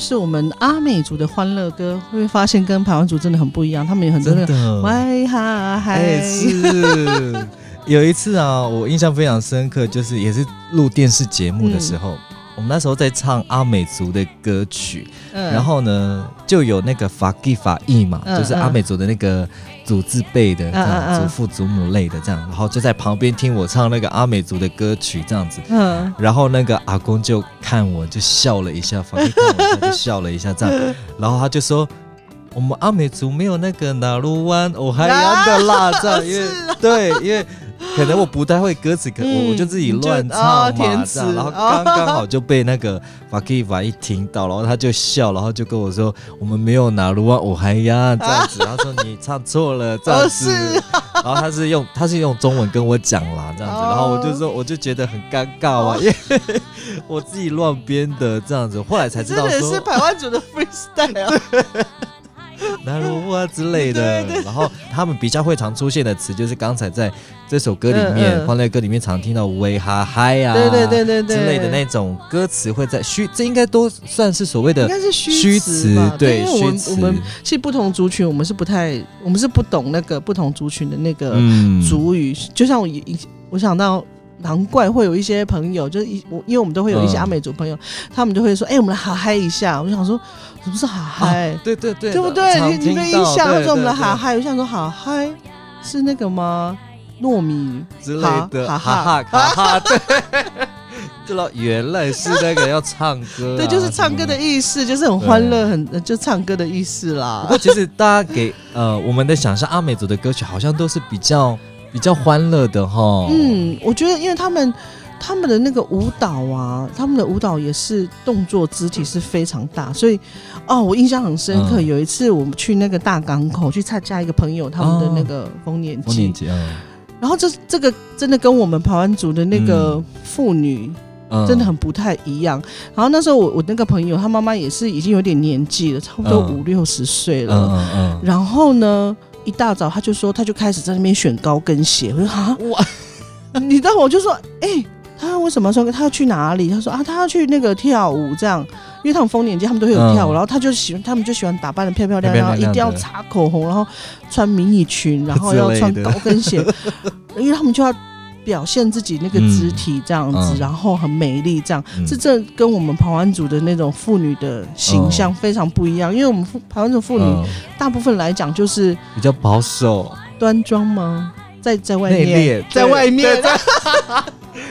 就是我们阿美族的欢乐歌，会发现跟台湾族真的很不一样？他们有很多那个真的，喂哈嗨，哎是。有一次啊，我印象非常深刻，就是也是录电视节目的时候，我们那时候在唱阿美族的歌曲，嗯。然后呢，就有那个法基法义嘛，嗯就是阿美族的那个祖字辈的祖父祖母类的这样，然后就在旁边听我唱那个阿美族的歌曲这样子，嗯，然后那个阿公就看我就笑了一下，法基看我一下就笑了一下这样，然后他就说。我们阿美族没有那个哪路湾我还要的辣，这样，因为对，因为 可能我不太会歌词，可嗯我我就自己乱唱嘛，哦填词。这样，然后哦。刚刚好就被那个法基法一听到，然后他就笑，然后就跟我说我们没有哪路啊我还呀这样子，他说你唱错了这样子，然后他是用他是用中文跟我讲啦这样子，哦。然后我就说我就觉得很尴尬啊，因为我自己乱编的这样子，后来才知道说真的是台湾组的 freestyle，那如啊之类的，对对然后他们比较会常出现的词，就是刚才在这首歌里面，嗯嗯欢乐歌里面常听到喂哈嗨呀，对对对对对之类的那种歌词会在虚，这应该都算是所谓的应该是虚虚词吧？对因为我们虚词我们其实不同族群，我们是不太，我们是不懂那个不同族群的那个嗯族语。就像我以以我想到。难怪会有一些朋友，就是一我，因为我们都会有一些嗯阿美族朋友，他们就会说：“哎、我们来哈嗨一下。”我就想说，什么是哈嗨？对对对，对不对？你你听到没印象？他说我们来对对哈嗨，我想说哈嗨是那个吗？糯米之类的，哈哈哈哈哈哈，对知道原来是那个要唱歌啊、对，就是唱歌的意思，就是很欢乐，很呃就唱歌的意思啦不。过其实大家给呃我们的想象，阿美族的歌曲好像都是比较比较欢乐的哈。嗯，我觉得因为他们他们的那个舞蹈啊，他们的舞蹈也是动作肢体是非常大，所以哦，我印象很深刻。嗯有一次我们去那个大港口去参加一个朋友他们的那个丰年祭，丰年节啊，然后这这个真的跟我们排湾族的那个妇女嗯真的很不太一样。然后那时候我我那个朋友他妈妈也是已经有点年纪了，差不多嗯五六十岁了。嗯嗯嗯，然后呢，一大早他就说，他就开始在那边选高跟鞋。我说啊，哇，你知道我就说，哎、他为什么说？他要去哪里？他说啊，他要去那个跳舞，这样，因为他们丰年节他们都会有跳舞，嗯然后他就喜欢，他们就喜欢打扮的漂漂亮亮，一定要擦口红，然后穿迷你裙，然后 要穿高跟鞋，因为他们就要表现自己那个肢体这样子，然后很美丽这样。嗯。这这跟我们台湾族的那种妇女的形象非常不一样，因为我们妇排湾族妇女嗯。大部分来讲就是比较保守、端庄吗？在在外面，在外面。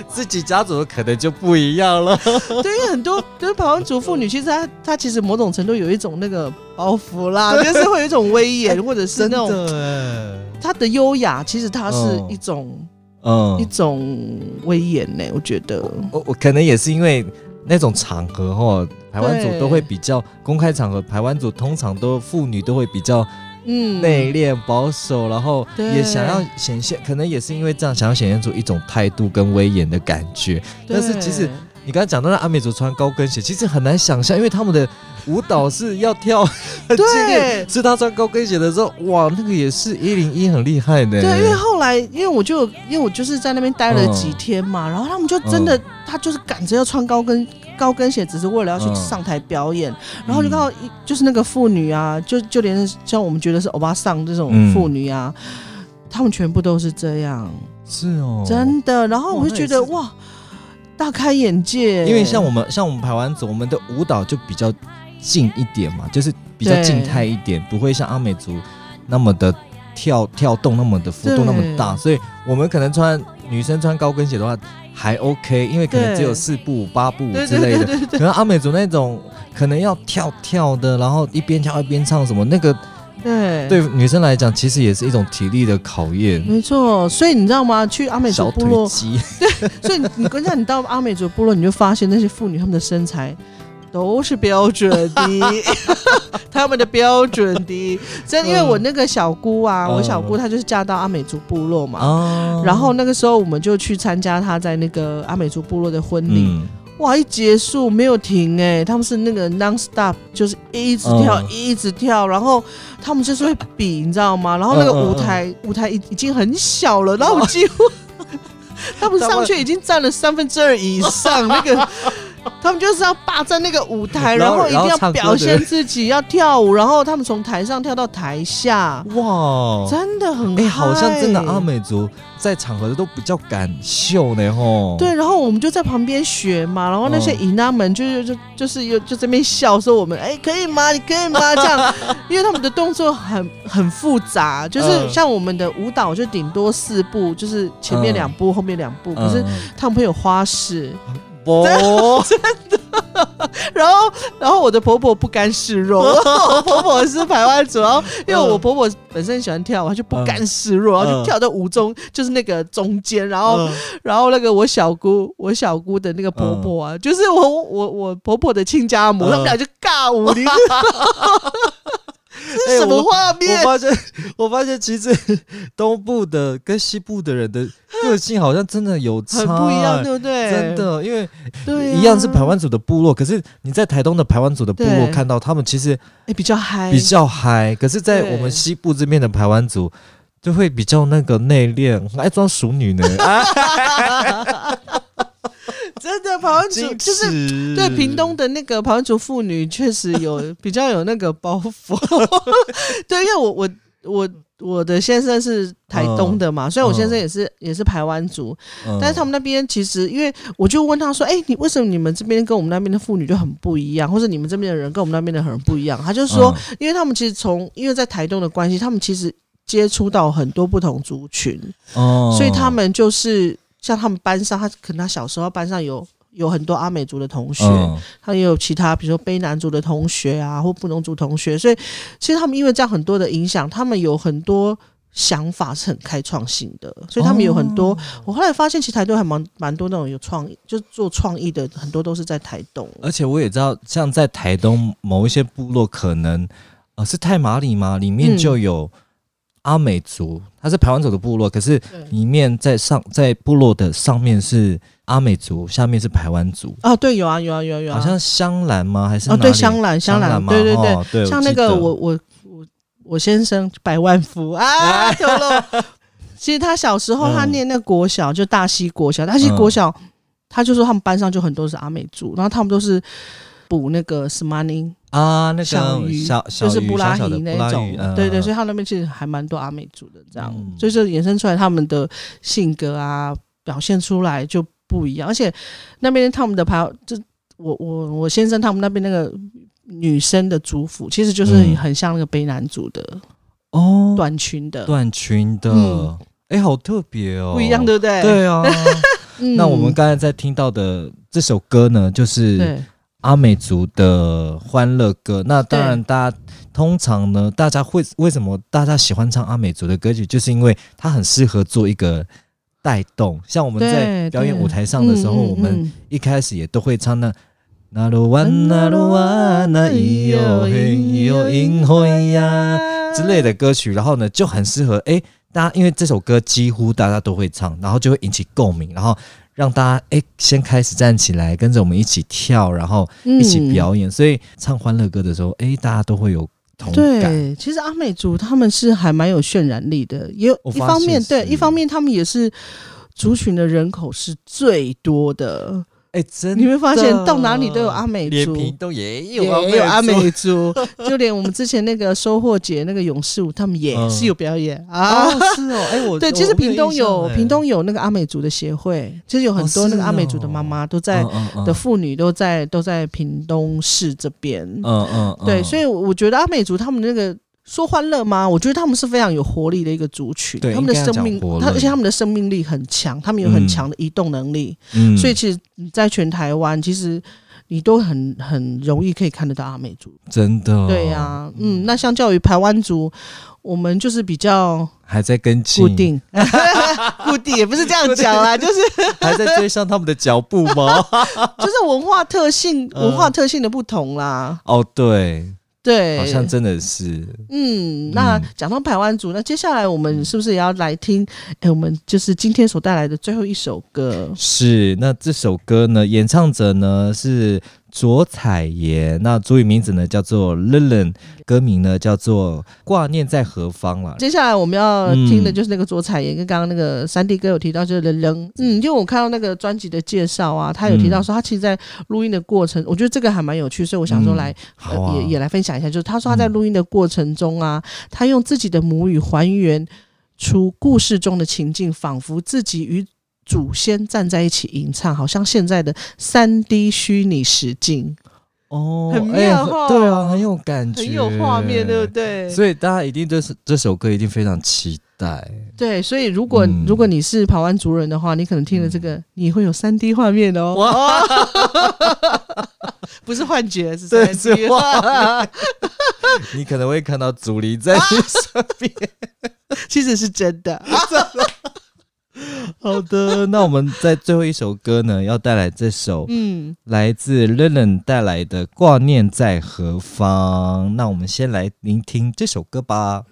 自己家族的可能就不一样了。对，因为很多就是排湾族妇女，其实她她其实某种程度有一种那个包袱啦，就是会有一种威严，或者是那种的她的优雅，其实她是嗯。一种、嗯一种威严呢、我觉得。我我可能也是因为那种场合哈，台湾组都会比较公开场合，台湾组通常都妇女都会比较嗯，内敛保守，然后也想要显现，可能也是因为这样想要显现出一种态度跟威严的感觉。但是其实对你刚才讲到那阿美族穿高跟鞋，其实很难想象，因为他们的舞蹈是要跳很激烈，对是他穿高跟鞋的时候，哇，那个也是一零一很厉害的。对，因为后来，因为我就因为我就是在那边待了几天嘛，然后他们就真的，他就是赶着要穿高跟高跟鞋，只是为了要去嗯上台表演，然后就看到一就是那个妇女啊，就就连像我们觉得是欧巴桑这种嗯。妇女啊，他们全部都是这样，是哦，真的。然后我就觉得哇，大开眼界，因为像我们像我们排完组，我们的舞蹈就比较静一点嘛，就是比较静态一点，不会像阿美族那么的跳跳动那么的幅度那么大，所以我们可能穿女生穿高跟鞋的话还 OK，因为可能只有四步八步之类的。可能阿美族那种可能要跳跳的，然后一边跳一边唱什么，那个对对女生来讲，其实也是一种体力的考验。没错，所以你知道吗？去阿美族部落，对，所以你你跟你讲，你到阿美族部落，你就发现那些妇女她们的身材都是标准的，她们的标准的。真的因为我那个小姑啊，嗯我小姑她就是嫁到阿美族部落嘛。哦然后那个时候我们就去参加她在那个阿美族部落的婚礼，嗯，哇！一结束没有停哎、他们是那个 non stop，就是一直跳、嗯一直跳，然后他们就是会比，你知道吗？然后那个嗯嗯舞台、舞台已已经很小了，然后我几乎 他们上去已经占了三分之二以上，那个 他们就是要霸占那个舞台，然后一定要表现自己，要跳舞，然后他们从台上跳到台下，哇，真的很哎、好像真的阿美族在场合都比较敢秀呢，吼。对，然后我们就在旁边学嘛，然后那些嗯姨妈们就是就就是又就这边笑说我们哎可以吗？你可以吗？这样，因为他们的动作很很复杂，就是嗯。像我们的舞蹈就顶多四步，就是前面嗯两步，后面两步，可是嗯，他们会有花式，不，然后然后我的婆婆不甘示弱，我婆婆是台湾族，然后因为我婆婆本身喜欢跳舞，她就不甘示弱，然后就嗯跳到舞中就是那个中间，然后。嗯。然后那个我小姑，我小姑的那个婆婆啊，就是我我我婆婆的亲家母，嗯。他们俩就尬舞，你知道这哎是什么画面？我发现，我发现其实东部的跟西部的人的个性好像真的有差、很不一样，对不对？真，的，因为对、啊，一样是排湾族的部落，可是你在台东的排湾族的部落看到他们其实哎比较嗨，比较嗨，可是，在我们西部这边的排湾族就会比较那个内敛，很爱装熟女呢，啊，真的台湾族就是。对屏东的那个台湾族妇女确实有比较有那个包袱，对，因为我我我我的先生是台东的嘛，虽然我先生也是也是台湾族，嗯。但是他们那边其实，因为我就问他说：“哎、你为什么你们这边跟我们那边的妇女就很不一样，或者你们这边的人跟我们那边的很不一样？”他就说，嗯。因为他们其实从因为在台东的关系，他们其实接触到很多不同族群，哦。所以他们就是像他们班上，他可能他小时候班上有有很多阿美族的同学，嗯他也有其他，比如说卑南族的同学啊，或布农族同学，所以其实他们因为这样很多的影响，他们有很多想法是很开创性的，所以他们有很多。我后来发现，其实台东还蛮蛮多那种有创意，就是做创意的，很多都是在台东。而且我也知道，像在台东某一些部落，可能呃是太马里吗？里面嗯就有阿美族，它是排湾族的部落，可是对。里面在上在部落的上面是阿美族，下面是排湾族。哦，对，有啊，有啊，有啊，有啊，好像香兰吗？还是哦，对，香兰，香兰，吗？对对对，哦对，像那个我我我我先生百万富。啊，透露。其实他小时候他嗯念那个国小，就大溪国小，大溪国小，他就说他们班上就很多是阿美族，然后他们都是补那个 s m a n i 啊，那小鱼，个小小鱼就是布拉小小的鱼那种。对对，所以他那边其实还蛮多阿美族的，这样，嗯。所以就衍生出来他们的性格啊，表现出来就不一样，而且那边他们的排，就我我我先生他们那边那个女生的族服，其实就是嗯很像那个卑南族的哦，短裙的，短裙的。嗯，哎，好特别哦，不一样，对不对？对啊。嗯。那我们刚才在听到的这首歌呢，就是对阿美族的欢乐歌。那当然，大家通常呢，大家会为什么大家喜欢唱阿美族的歌曲，就是因为它很适合做一个带动。像我们在表演舞台上的时候，我们嗯一开始也都会唱那。那罗哇那罗哇那咿哟嘿咿哟因嘿呀之类的歌曲，然后呢就很适合诶，大家因为这首歌几乎大家都会唱，然后就会引起共鸣，然后让大家诶先开始站起来，跟着我们一起跳，然后一起嗯表演。所以唱欢乐歌的时候，诶，大家都会有同感。对，其实阿美族他们是还蛮有渲染力的，也有一方面对，一方面他们也是族群的人口是最多的。诶，真的你会发现到哪里都有阿美族，连屏东也有也有阿族美 族，就连我们之前那个收获节那个勇士舞，他们也嗯是有表演啊。哦，是哦，诶，我 对，其实屏东有诶屏东有那个阿美族的协会，其实有很多那个阿美族的妈哦妈都在的妇女都在都在屏东市这边。嗯嗯，对，嗯所以我觉得阿美族他们那个说欢乐吗？我觉得他们是非常有活力的一个族群，对他们的生命他而且他们的生命力很强，他们有很嗯。强的移动能力，嗯。所以其实你在全台湾，其实你都很很容易可以看得到阿美族。真的。对呀、嗯，那相较于台湾族，我们就是比较还在跟进，固定，固定也不是这样讲啦，就是还在追上他们的脚步吗？就是文化特性、嗯。文化特性的不同啦。哦，对，对，好像真的是，嗯，那嗯讲到排湾族，那接下来我们是不是也要来听？哎、我们就是今天所带来的最后一首歌。是。那这首歌呢，演唱者呢是卓彩妍，那主语名字呢叫做 Lilin，歌名呢叫做挂念在何方了。接下来我们要听的嗯。就是那个卓彩妍跟刚刚那个三弟哥有提到，就是人人，嗯，因为我看到那个专辑的介绍啊，他有提到说他其实，在录音的过程，我觉得这个还蛮有趣，所以我想说嗯来、也也来分享一下，就是他说他在嗯。录音的过程中啊，他用自己的母语还原出故事中的情境，仿佛自己与祖先站在一起吟唱，好像现在的三 D 虚拟实境，哦很哎妙哈对啊，很有感觉，很有画面，对不？对？所以大家一定对这这首歌一定非常期待。对，所以如果、嗯如果你是台湾族人的话，你可能听了这个，你会有三 D 画面哦。哇，不是幻觉，是对三 D 是画你可能会看到祖灵在你身边。其实是真的。好的，那我们在最后一首歌呢，要带来这首嗯，来自 Lennon 带来的《挂念在何方》。那我们先来聆听这首歌吧。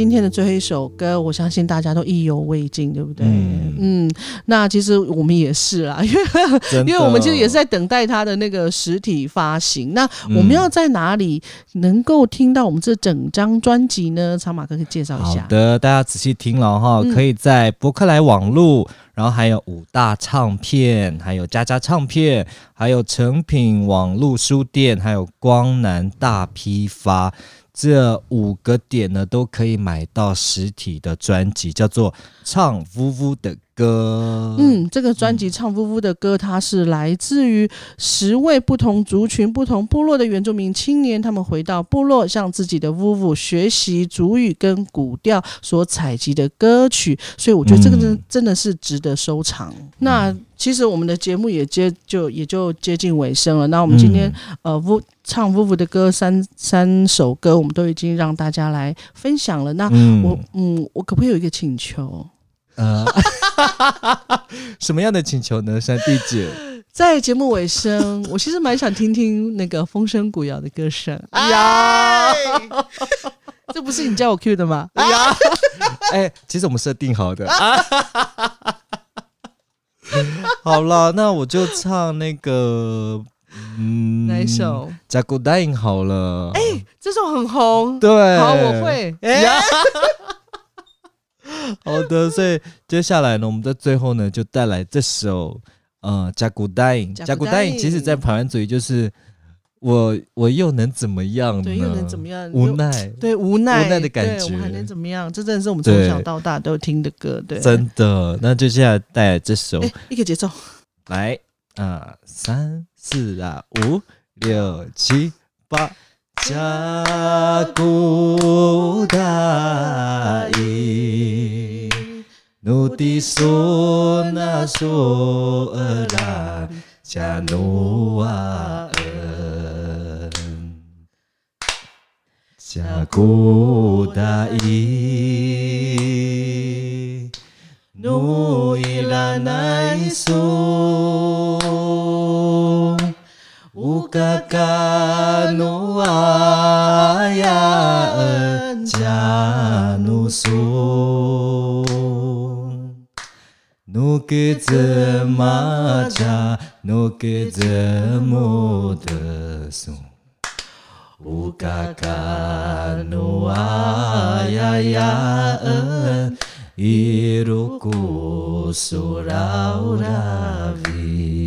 今天的最后一首歌，我相信大家都意犹未尽，对不对？嗯嗯，那其实我们也是啦，因为因为我们其实也是在等待它的那个实体发行。那嗯我们要在哪里能够听到我们这整张专辑呢？长马哥可以介绍一下。好的，大家仔细听了哈，嗯可以在博客来网络，然后还有五大唱片，还有佳佳唱片，还有成品网络书店，还有光南大批发。这五个点呢，都可以买到实体的专辑，叫做《唱呜呜的歌》。嗯，这个专辑《唱夫妇的歌》，它是来自于十位不同族群、不同部落的原住民青年，他们回到部落，向自己的夫妇学习族语跟古调所采集的歌曲，所以我觉得这个真、嗯真的是值得收藏。那其实我们的节目也接就也就接近尾声了。那我们今天、呃，呜唱呜呜的歌三三首歌，我们都已经让大家来分享了。那嗯我嗯，我可不可以有一个请求？呃，什么样的请求呢？山地姐，在节目尾声，我其实蛮想听听那个风声古谣的歌声。呀 这不是你叫我 Q 的吗？呀，哎，其实我们设定好的。好了，那我就唱那个，嗯，哪一首？《加古答应》好了。哎，这首很红。对，好，我会。呀。好的，所以接下来呢，我们在最后呢，就带来这首呃《加古答应》。加古答应，其实在台湾主义就是我我又能怎么样呢？对，又能怎么样？无奈。对，无奈，无奈的感觉我还能怎么样？这真的是我们从小到大都听的歌。对，真的。那就接下来带来这首，哎，一个节奏。来啊，三四啊，五六七八。加古答应，努的索那索尔兰加努嘎嘎奴啊呀恩，嫁奴苏，奴给怎么嫁，奴给怎么得苏？乌嘎嘎奴啊呀呀恩，一路苦受劳劳苦。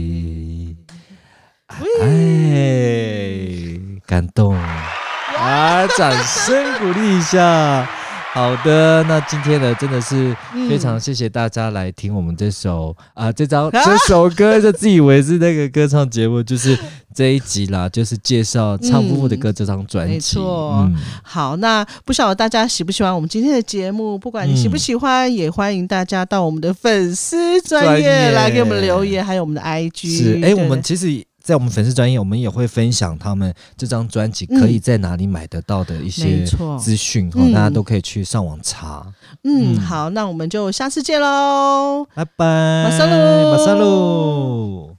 哎，感动啊！掌声鼓励一下。好的，那今天呢，真的是非常谢谢大家来听我们这首啊、这张这首歌，就自以为是那个歌唱节目，就是这一集啦，就是介绍《唱夫妇的歌》这张专辑。没错嗯，好，那不晓得大家喜不喜欢我们今天的节目？不管你喜不喜欢，也欢迎大家到我们的粉丝专专业来给我们留言，还有我们的 IG。是，哎、对我们其实。在我们粉丝专业，我们也会分享他们这张专辑可以在哪里买得到的一些错资讯，大家都可以去上网查。嗯，嗯好，那我们就下次见喽。拜拜，马萨路马萨路。